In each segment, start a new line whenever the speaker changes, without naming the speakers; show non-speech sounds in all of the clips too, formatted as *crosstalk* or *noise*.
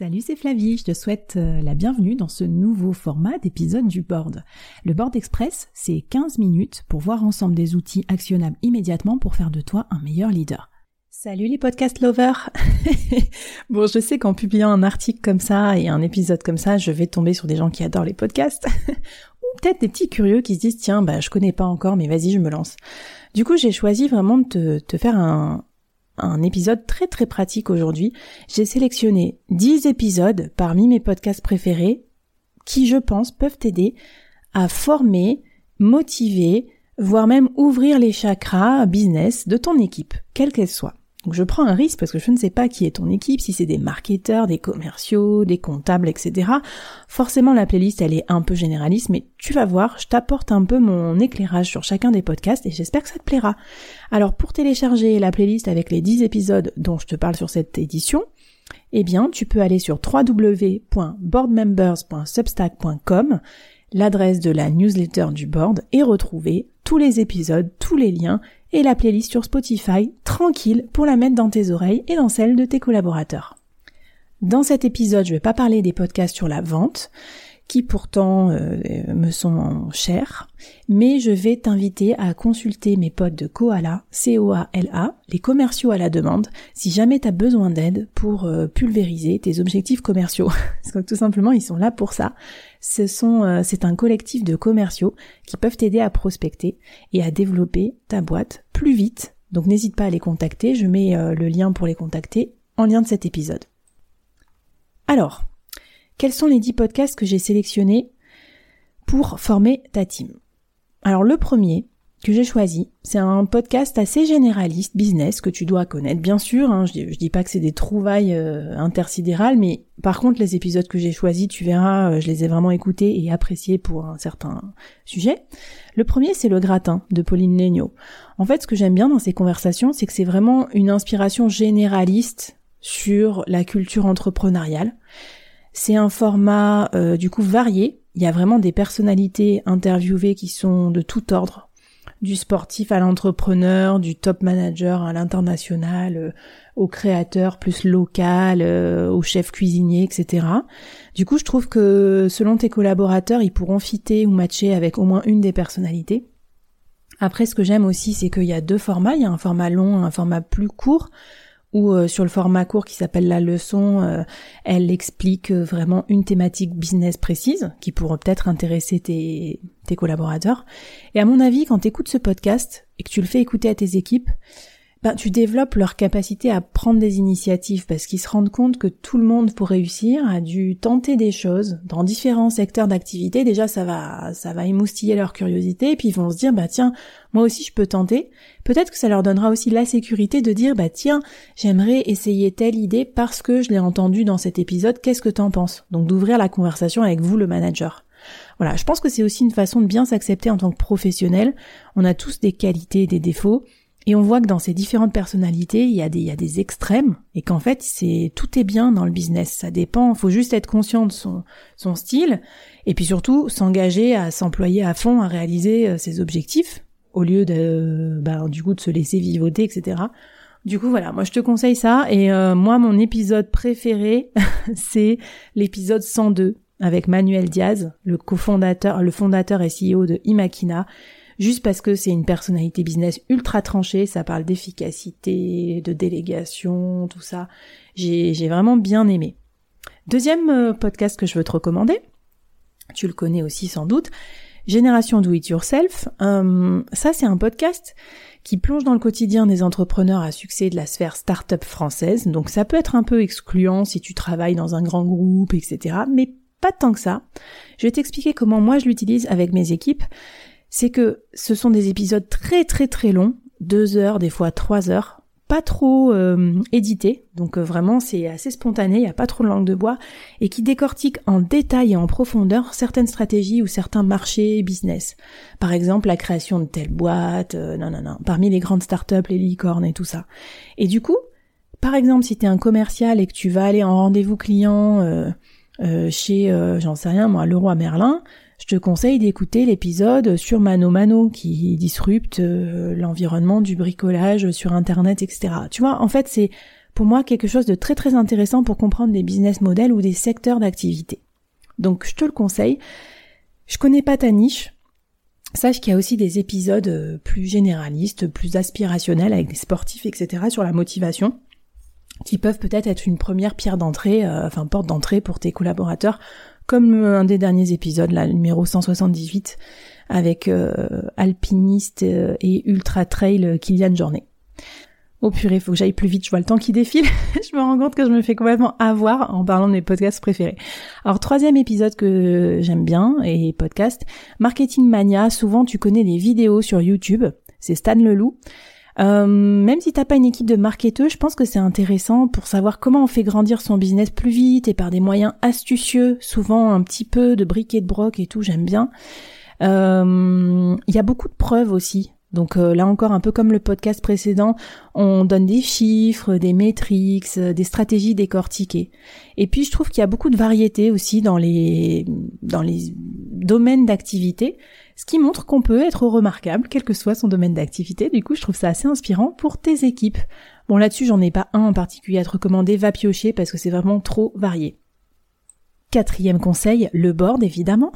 Salut, c'est Flavie, je te souhaite euh, la bienvenue dans ce nouveau format d'épisode du board. Le board express, c'est 15 minutes pour voir ensemble des outils actionnables immédiatement pour faire de toi un meilleur leader. Salut les podcast lovers *laughs* Bon, je sais qu'en publiant un article comme ça et un épisode comme ça, je vais tomber sur des gens qui adorent les podcasts, *laughs* ou peut-être des petits curieux qui se disent tiens, bah je connais pas encore, mais vas-y, je me lance. Du coup, j'ai choisi vraiment de te, te faire un, un épisode très très pratique aujourd'hui. J'ai sélectionné 10 épisodes parmi mes podcasts préférés qui, je pense, peuvent t'aider à former, motiver, voire même ouvrir les chakras business de ton équipe, quelle qu'elle soit. Donc je prends un risque parce que je ne sais pas qui est ton équipe, si c'est des marketeurs, des commerciaux, des comptables, etc. Forcément la playlist elle est un peu généraliste, mais tu vas voir, je t'apporte un peu mon éclairage sur chacun des podcasts et j'espère que ça te plaira. Alors pour télécharger la playlist avec les 10 épisodes dont je te parle sur cette édition, eh bien tu peux aller sur www.boardmembers.substack.com l'adresse de la newsletter du board et retrouver tous les épisodes, tous les liens et la playlist sur Spotify, tranquille pour la mettre dans tes oreilles et dans celles de tes collaborateurs. Dans cet épisode, je vais pas parler des podcasts sur la vente, qui pourtant euh, me sont chers, mais je vais t'inviter à consulter mes potes de Koala, C-O-A-L-A, les commerciaux à la demande, si jamais tu besoin d'aide pour euh, pulvériser tes objectifs commerciaux. *laughs* Parce que tout simplement, ils sont là pour ça. Ce sont, euh, c'est un collectif de commerciaux qui peuvent t'aider à prospecter et à développer ta boîte plus vite. Donc n'hésite pas à les contacter, je mets le lien pour les contacter en lien de cet épisode. Alors, quels sont les 10 podcasts que j'ai sélectionnés pour former ta team? Alors le premier que j'ai choisi, c'est un podcast assez généraliste, business, que tu dois connaître bien sûr, hein. je, dis, dis pas que c'est des trouvailles euh, intersidérales, mais par contre les épisodes que j'ai choisis, tu verras, euh, je les ai vraiment écoutés et appréciés pour un certain sujet. Le premier c'est Le Gratin de Pauline Legnaud. En fait ce que j'aime bien dans ces conversations, c'est que c'est vraiment une inspiration généraliste sur la culture entrepreneuriale. C'est un format euh, du coup varié. Il y a vraiment des personnalités interviewées qui sont de tout ordre, du sportif à l'entrepreneur, du top manager à l'international, euh, au créateur plus local, euh, au chef cuisinier, etc. Du coup, je trouve que selon tes collaborateurs, ils pourront fitter ou matcher avec au moins une des personnalités. Après, ce que j'aime aussi, c'est qu'il y a deux formats. Il y a un format long, un format plus court ou euh, sur le format court qui s'appelle la leçon, euh, elle explique euh, vraiment une thématique business précise qui pourrait peut-être intéresser tes, tes collaborateurs. Et à mon avis, quand tu écoutes ce podcast et que tu le fais écouter à tes équipes, ben, tu développes leur capacité à prendre des initiatives parce qu'ils se rendent compte que tout le monde pour réussir a dû tenter des choses dans différents secteurs d'activité. Déjà, ça va, ça va émoustiller leur curiosité et puis ils vont se dire, bah tiens, moi aussi je peux tenter. Peut-être que ça leur donnera aussi la sécurité de dire, bah tiens, j'aimerais essayer telle idée parce que je l'ai entendu dans cet épisode. Qu'est-ce que t'en penses? Donc d'ouvrir la conversation avec vous, le manager. Voilà, je pense que c'est aussi une façon de bien s'accepter en tant que professionnel. On a tous des qualités et des défauts. Et on voit que dans ces différentes personnalités, il y a des, il y a des extrêmes et qu'en fait, c'est tout est bien dans le business. Ça dépend. Faut juste être conscient de son, son style et puis surtout s'engager à s'employer à fond à réaliser euh, ses objectifs au lieu de, bah, du coup, de se laisser vivoter, etc. Du coup, voilà, moi je te conseille ça. Et euh, moi, mon épisode préféré, *laughs* c'est l'épisode 102 avec Manuel Diaz, le cofondateur, le fondateur et CEO de Imakina juste parce que c'est une personnalité business ultra tranchée, ça parle d'efficacité, de délégation, tout ça. J'ai vraiment bien aimé. Deuxième euh, podcast que je veux te recommander, tu le connais aussi sans doute, Génération Do It Yourself. Euh, ça, c'est un podcast qui plonge dans le quotidien des entrepreneurs à succès de la sphère start-up française. Donc ça peut être un peu excluant si tu travailles dans un grand groupe, etc. Mais pas tant que ça. Je vais t'expliquer comment moi je l'utilise avec mes équipes c'est que ce sont des épisodes très très très longs, deux heures, des fois trois heures, pas trop euh, édités, donc euh, vraiment c'est assez spontané, il n'y a pas trop de langue de bois, et qui décortique en détail et en profondeur certaines stratégies ou certains marchés business. Par exemple la création de telle boîte, euh, non non non, parmi les grandes startups, les licornes et tout ça. Et du coup, par exemple si tu es un commercial et que tu vas aller en rendez-vous client chez, j'en sais rien moi, Leroy Merlin, je te conseille d'écouter l'épisode sur Mano Mano qui disrupte euh, l'environnement du bricolage sur internet, etc. Tu vois, en fait, c'est pour moi quelque chose de très très intéressant pour comprendre des business models ou des secteurs d'activité. Donc je te le conseille. Je connais pas ta niche. Sache qu'il y a aussi des épisodes euh, plus généralistes, plus aspirationnels avec des sportifs, etc. sur la motivation qui peuvent peut-être être une première pierre d'entrée, euh, enfin porte d'entrée pour tes collaborateurs, comme un des derniers épisodes, là, numéro 178, avec euh, alpiniste et ultra trail Kylian Journée. Oh purée, faut que j'aille plus vite, je vois le temps qui défile. *laughs* je me rends compte que je me fais complètement avoir en parlant de mes podcasts préférés. Alors troisième épisode que j'aime bien et podcast, Marketing Mania, souvent tu connais les vidéos sur YouTube, c'est Stan Leloup. Euh, même si t'as pas une équipe de marketeurs, je pense que c'est intéressant pour savoir comment on fait grandir son business plus vite et par des moyens astucieux, souvent un petit peu de briquet de broc et tout, j'aime bien. Euh, il y a beaucoup de preuves aussi donc euh, là encore, un peu comme le podcast précédent, on donne des chiffres, des métriques, euh, des stratégies décortiquées. Et puis je trouve qu'il y a beaucoup de variété aussi dans les dans les domaines d'activité, ce qui montre qu'on peut être remarquable, quel que soit son domaine d'activité. Du coup, je trouve ça assez inspirant pour tes équipes. Bon là-dessus, j'en ai pas un en particulier à te recommander, va piocher parce que c'est vraiment trop varié. Quatrième conseil, le board évidemment.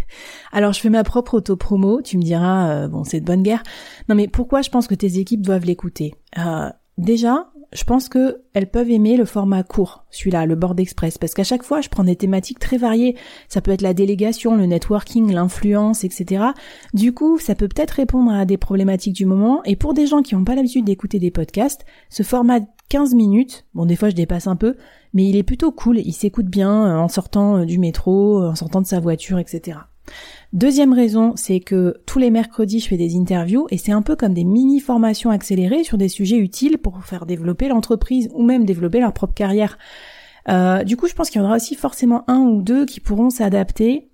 *laughs* Alors je fais ma propre auto-promo, tu me diras, euh, bon c'est de bonne guerre. Non mais pourquoi je pense que tes équipes doivent l'écouter? Euh, Déjà, je pense que elles peuvent aimer le format court, celui-là, le board express, parce qu'à chaque fois, je prends des thématiques très variées. Ça peut être la délégation, le networking, l'influence, etc. Du coup, ça peut peut-être répondre à des problématiques du moment. Et pour des gens qui n'ont pas l'habitude d'écouter des podcasts, ce format 15 minutes, bon des fois je dépasse un peu, mais il est plutôt cool, il s'écoute bien euh, en sortant du métro, en sortant de sa voiture, etc. Deuxième raison, c'est que tous les mercredis, je fais des interviews et c'est un peu comme des mini-formations accélérées sur des sujets utiles pour faire développer l'entreprise ou même développer leur propre carrière. Euh, du coup, je pense qu'il y en aura aussi forcément un ou deux qui pourront s'adapter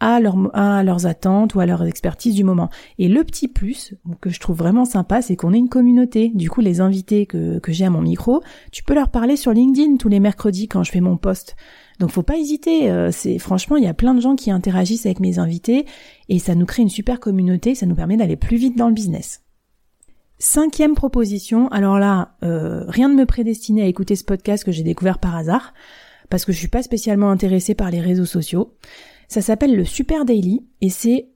à, leurs attentes ou à leur expertise du moment. Et le petit plus que je trouve vraiment sympa, c'est qu'on est une communauté. Du coup, les invités que, que j'ai à mon micro, tu peux leur parler sur LinkedIn tous les mercredis quand je fais mon post. Donc faut pas hésiter. Euh, c'est franchement, il y a plein de gens qui interagissent avec mes invités et ça nous crée une super communauté. Ça nous permet d'aller plus vite dans le business. Cinquième proposition. Alors là, euh, rien ne me prédestinait à écouter ce podcast que j'ai découvert par hasard parce que je suis pas spécialement intéressée par les réseaux sociaux. Ça s'appelle le Super Daily et c'est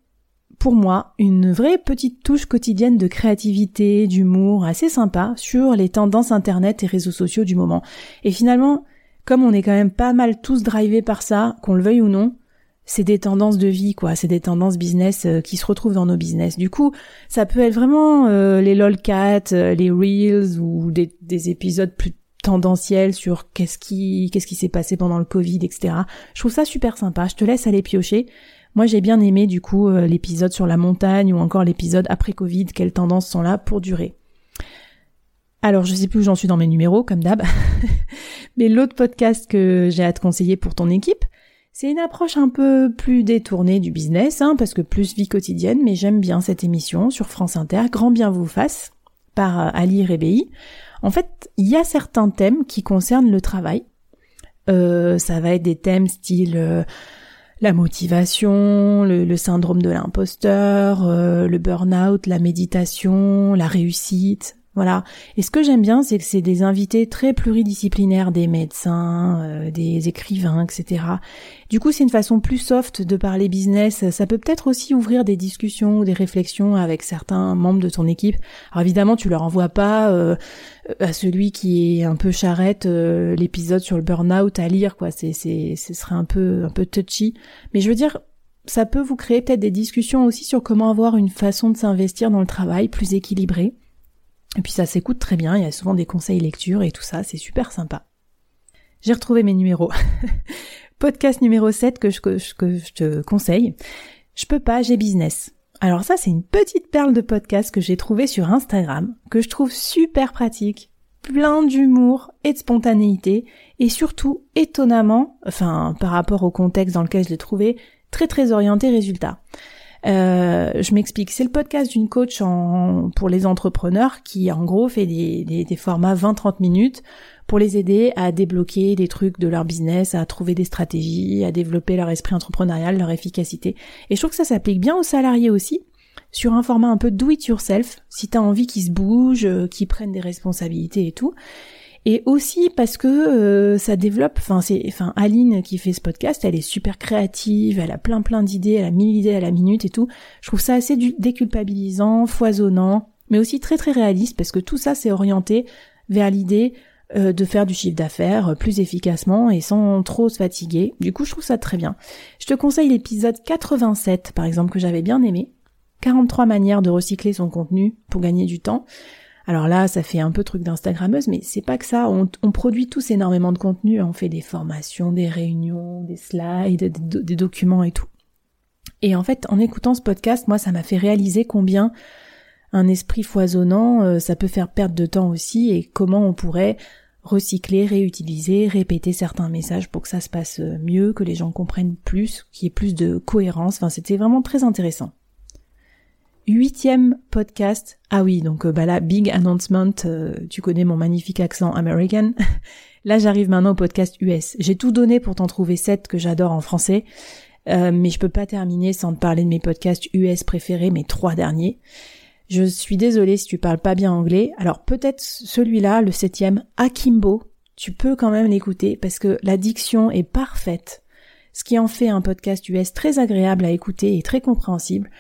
pour moi une vraie petite touche quotidienne de créativité, d'humour assez sympa sur les tendances internet et réseaux sociaux du moment. Et finalement, comme on est quand même pas mal tous drivés par ça, qu'on le veuille ou non, c'est des tendances de vie, quoi. C'est des tendances business euh, qui se retrouvent dans nos business. Du coup, ça peut être vraiment euh, les lolcats, euh, les reels ou des, épisodes plus tendanciels sur qu'est-ce qui qu'est-ce qui s'est passé pendant le Covid, etc. Je trouve ça super sympa. Je te laisse aller piocher. Moi, j'ai bien aimé du coup l'épisode sur la montagne ou encore l'épisode après Covid. Quelles tendances sont là pour durer. Alors, je sais plus où j'en suis dans mes numéros, comme d'hab. *laughs* Mais l'autre podcast que j'ai à te conseiller pour ton équipe, c'est une approche un peu plus détournée du business, hein, parce que plus vie quotidienne, mais j'aime bien cette émission sur France Inter, Grand bien vous fasse, par euh, Ali Rebei. En fait, il y a certains thèmes qui concernent le travail. Euh, ça va être des thèmes style euh, la motivation, le, syndrome de l'imposteur, le burn-out, la méditation, la réussite, voilà. Et ce que j'aime bien, c'est que c'est des invités très pluridisciplinaires, des médecins, euh, des écrivains, etc. Du coup, c'est une façon plus soft de parler business. Ça peut peut-être aussi ouvrir des discussions ou des réflexions avec certains membres de ton équipe. Alors évidemment, tu leur envoies pas euh, à celui qui est un peu charrette euh, l'épisode sur le burn-out à lire, quoi. C'est, c'est, ce serait un peu, un peu touchy. Mais je veux dire, ça peut vous créer peut-être des discussions aussi sur comment avoir une façon de s'investir dans le travail plus équilibrée. Et puis ça s'écoute très bien, il y a souvent des conseils lecture et tout ça, c'est super sympa. J'ai retrouvé mes numéros. *laughs* Podcast numéro 7 que je, te conseille. Je peux pas, j'ai business. Alors ça, c'est une petite perle de podcast que j'ai trouvé sur Instagram, que je trouve super pratique, plein d'humour et de spontanéité, et surtout étonnamment, enfin par rapport au contexte dans lequel je l'ai trouvé, très très orienté résultat. Euh, je m'explique. C'est le podcast d'une coach en, pour les entrepreneurs qui, en gros, fait des, des, des formats 20-30 minutes pour les aider à débloquer des trucs de leur business, à trouver des stratégies, à développer leur esprit entrepreneurial, leur efficacité. Et je trouve que ça s'applique bien aux salariés aussi, sur un format un peu do it yourself, si t'as envie qu'ils se bougent, euh, qu'ils prennent des responsabilités et tout. Et aussi parce que euh, ça développe. Enfin, c'est, enfin, Aline qui fait ce podcast, elle est super créative, elle a plein plein d'idées, elle a mille idées à la minute et tout. Je trouve ça assez déculpabilisant, foisonnant, mais aussi très très réaliste parce que tout ça c'est orienté vers l'idée euh, de faire du chiffre d'affaires plus efficacement et sans trop se fatiguer. Du coup, je trouve ça très bien. Je te conseille l'épisode 87 par exemple que j'avais bien aimé. 43 manières de recycler son contenu pour gagner du temps. Alors là, ça fait un peu truc d'instagrammeuse, mais c'est pas que ça. On, produit tous énormément de contenu. On fait des formations, des réunions, des slides, des, documents et tout. Et en fait, en écoutant ce podcast, moi, ça m'a fait réaliser combien un esprit foisonnant, euh, ça peut faire perdre de temps aussi, et comment on pourrait recycler, réutiliser, répéter certains messages pour que ça se passe mieux, que les gens comprennent plus, qu'il y ait plus de cohérence. Enfin, c'était vraiment très intéressant huitième podcast. Ah oui, donc euh, bah là, big announcement, euh, tu connais mon magnifique accent américain. *laughs* là, j'arrive maintenant au podcast US. J'ai tout donné pour t'en trouver sept que j'adore en français, euh, mais je peux pas terminer sans te parler de mes podcasts US préférés, mes trois derniers. Je suis désolée si tu parles pas bien anglais. Alors peut-être celui-là, le septième, Akimbo, tu peux quand même l'écouter parce que la diction est parfaite. Ce qui en fait un podcast US très agréable à écouter et très compréhensible.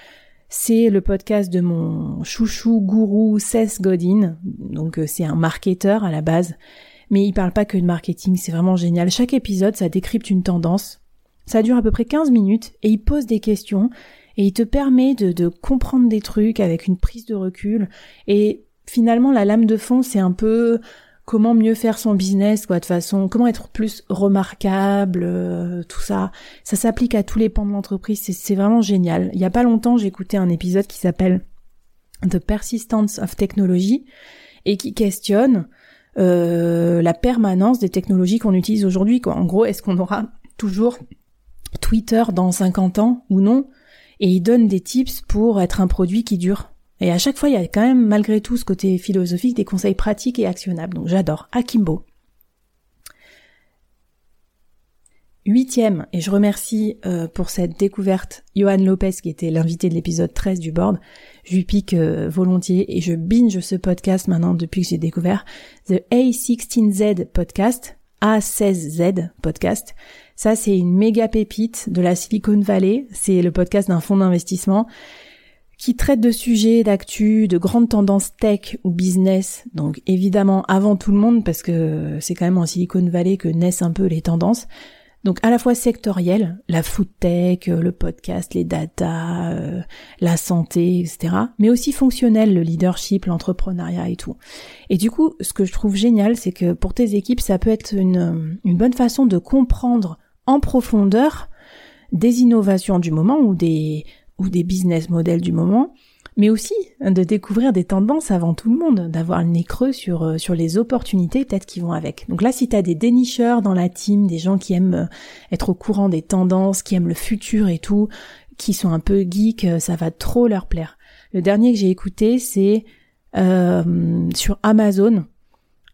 C'est le podcast de mon chouchou gourou Seth Godin. Donc euh, c'est un marketeur à la base. Mais il parle pas que de marketing, c'est vraiment génial. Chaque épisode, ça décrypte une tendance. Ça dure à peu près 15 minutes et il pose des questions et il te permet de, de comprendre des trucs avec une prise de recul. Et finalement, la lame de fond, c'est un peu comment mieux faire son business, quoi, de façon, comment être plus remarquable, euh, tout ça. Ça s'applique à tous les pans de l'entreprise, c'est vraiment génial. Il y a pas longtemps, écouté un épisode qui s'appelle The Persistence of Technology et qui questionne euh, la permanence des technologies qu'on utilise aujourd'hui. En gros, est-ce qu'on aura toujours Twitter dans 50 ans ou non? Et il donne des tips pour être un produit qui dure et à chaque fois, il y a quand même, malgré tout, ce côté philosophique, des conseils pratiques et actionnables. Donc j'adore. Akimbo. Huitième, et je remercie euh, pour cette découverte Johan Lopez qui était l'invité de l'épisode 13 du board. Je lui pique euh, volontiers et je binge ce podcast maintenant depuis que j'ai découvert. The A16Z podcast, A16Z podcast. Ça c'est une méga pépite de la Silicon Valley. C'est le podcast d'un fonds d'investissement qui traite de sujets d'actu, de grandes tendances tech ou business, donc évidemment avant tout le monde parce que c'est quand même en Silicon Valley que naissent un peu les tendances. Donc à la fois sectorielles, la food tech, euh, le podcast, les data, euh, la santé, etc. Mais aussi fonctionnel, le leadership, l'entrepreneuriat et tout. Et du coup, ce que je trouve génial, c'est que pour tes équipes, ça peut être une, une bonne façon de comprendre en profondeur des innovations du moment ou des, ou des business models du moment, mais aussi de découvrir des tendances avant tout le monde, d'avoir le nez creux sur, euh, sur les opportunités peut-être qui vont avec. Donc là, si tu as des dénicheurs dans la team, des gens qui aiment euh, être au courant des tendances, qui aiment le futur et tout, qui sont un peu geeks, euh, ça va trop leur plaire. Le dernier que j'ai écouté, c'est sur Amazon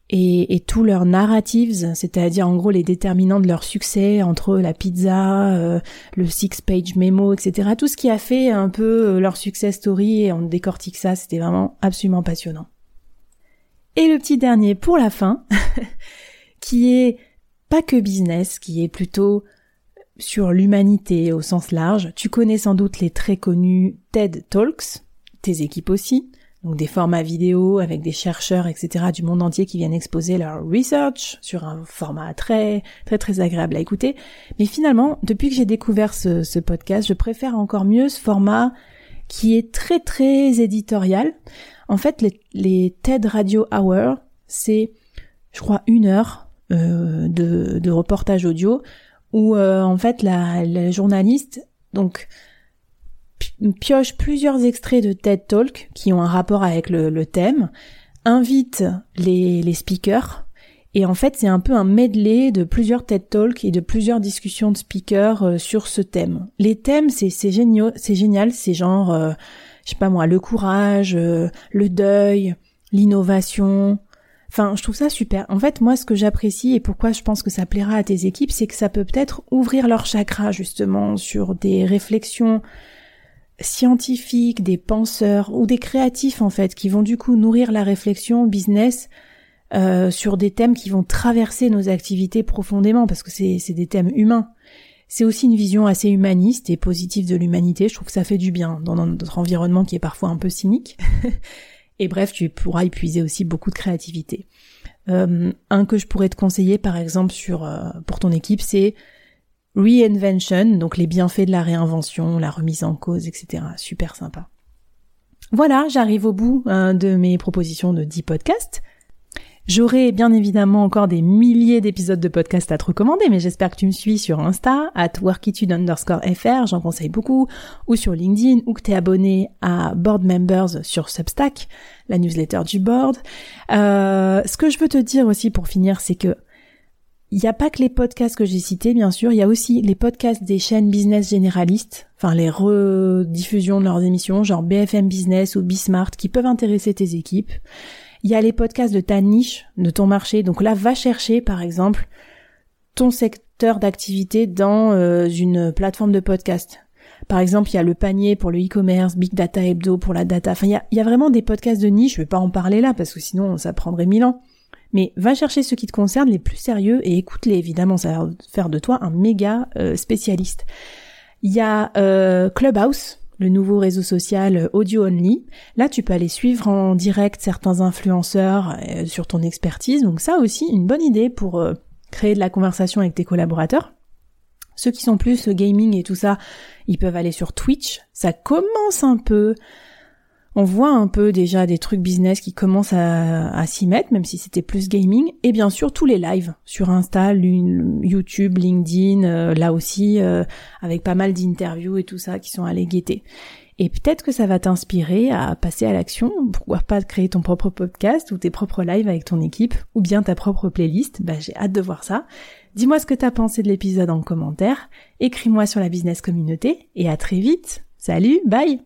et, tous leurs narratives, c'est-à-dire en gros les déterminants de leur succès entre la pizza, euh, le six-page memo, etc. Tout ce qui a fait un peu euh, leur success story et on décortique ça, c'était vraiment absolument passionnant. Et le petit dernier pour la fin, *laughs* qui est pas que business, qui est plutôt sur l'humanité au sens large. Tu connais sans doute les très connus TED Talks, tes équipes aussi des formats vidéo avec des chercheurs, etc. du monde entier qui viennent exposer leur research sur un format très très très agréable à écouter. Mais finalement, depuis que j'ai découvert ce, podcast, je préfère encore mieux ce format qui est très très éditorial. En fait, les, TED Radio Hour, c'est, je crois, une heure euh, de, reportage audio où euh, en fait la journaliste donc pioche plusieurs extraits de TED Talk qui ont un rapport avec le, thème, invite les, les speakers, et en fait c'est un peu un medley de plusieurs TED Talks et de plusieurs discussions de speakers euh, sur ce thème. Les thèmes c'est génial, c'est génial, c'est genre euh, je sais pas moi le courage, euh, le deuil, l'innovation. Enfin, je trouve ça super. En fait, moi, ce que j'apprécie et pourquoi je pense que ça plaira à tes équipes, c'est que ça peut peut-être ouvrir leur chakra justement sur des réflexions scientifiques, des penseurs ou des créatifs en fait, qui vont du coup nourrir la réflexion business euh, sur des thèmes qui vont traverser nos activités profondément, parce que c'est des thèmes humains. C'est aussi une vision assez humaniste et positive de l'humanité. Je trouve que ça fait du bien dans notre environnement qui est parfois un peu cynique. *laughs* et bref, tu pourras épuiser aussi beaucoup de créativité. Euh, un que je pourrais te conseiller, par exemple, sur euh, pour ton équipe, c'est Reinvention, donc les bienfaits de la réinvention, la remise en cause, etc. Super sympa. Voilà, j'arrive au bout hein, de mes propositions de 10 podcasts. J'aurai bien évidemment encore des milliers d'épisodes de podcasts à te recommander, mais j'espère que tu me suis sur Insta, at workitude underscore fr, j'en conseille beaucoup, ou sur LinkedIn, ou que tu es abonné à Board Members sur Substack, la newsletter du board. Euh, ce que je veux te dire aussi pour finir, c'est que il n'y a pas que les podcasts que j'ai cités, bien sûr, il y a aussi les podcasts des chaînes business généralistes, enfin les rediffusions de leurs émissions, genre BFM Business ou Bismart, qui peuvent intéresser tes équipes. Il y a les podcasts de ta niche, de ton marché. Donc là, va chercher, par exemple, ton secteur d'activité dans euh, une plateforme de podcast. Par exemple, il y a le panier pour le e-commerce, Big Data Hebdo pour la data. Enfin, il y a, vraiment des podcasts de niche. Je vais pas en parler là parce que sinon, ça prendrait mille ans. Mais va chercher ceux qui te concernent les plus sérieux et écoute-les. Évidemment, ça va faire de toi un méga euh, spécialiste. Il y a euh, Clubhouse, le nouveau réseau social audio only. Là, tu peux aller suivre en direct certains influenceurs euh, sur ton expertise. Donc ça aussi, une bonne idée pour créer de la conversation avec tes collaborateurs. Ceux qui sont plus gaming et tout ça, ils peuvent aller sur Twitch. Ça commence un peu on voit un peu déjà des trucs business qui commencent à, s'y mettre, même si c'était plus gaming, et bien sûr tous les lives sur Insta, YouTube, LinkedIn, euh, là aussi, euh, avec pas mal d'interviews et tout ça qui sont allés guetter. Et peut-être que ça va t'inspirer à passer à l'action, pourquoi pas créer ton propre podcast ou tes propres lives avec ton équipe, ou bien ta propre playlist, bah, j'ai hâte de voir ça. Dis-moi ce que t'as pensé de l'épisode en commentaire, écris-moi sur la business communauté, et à très vite. Salut, bye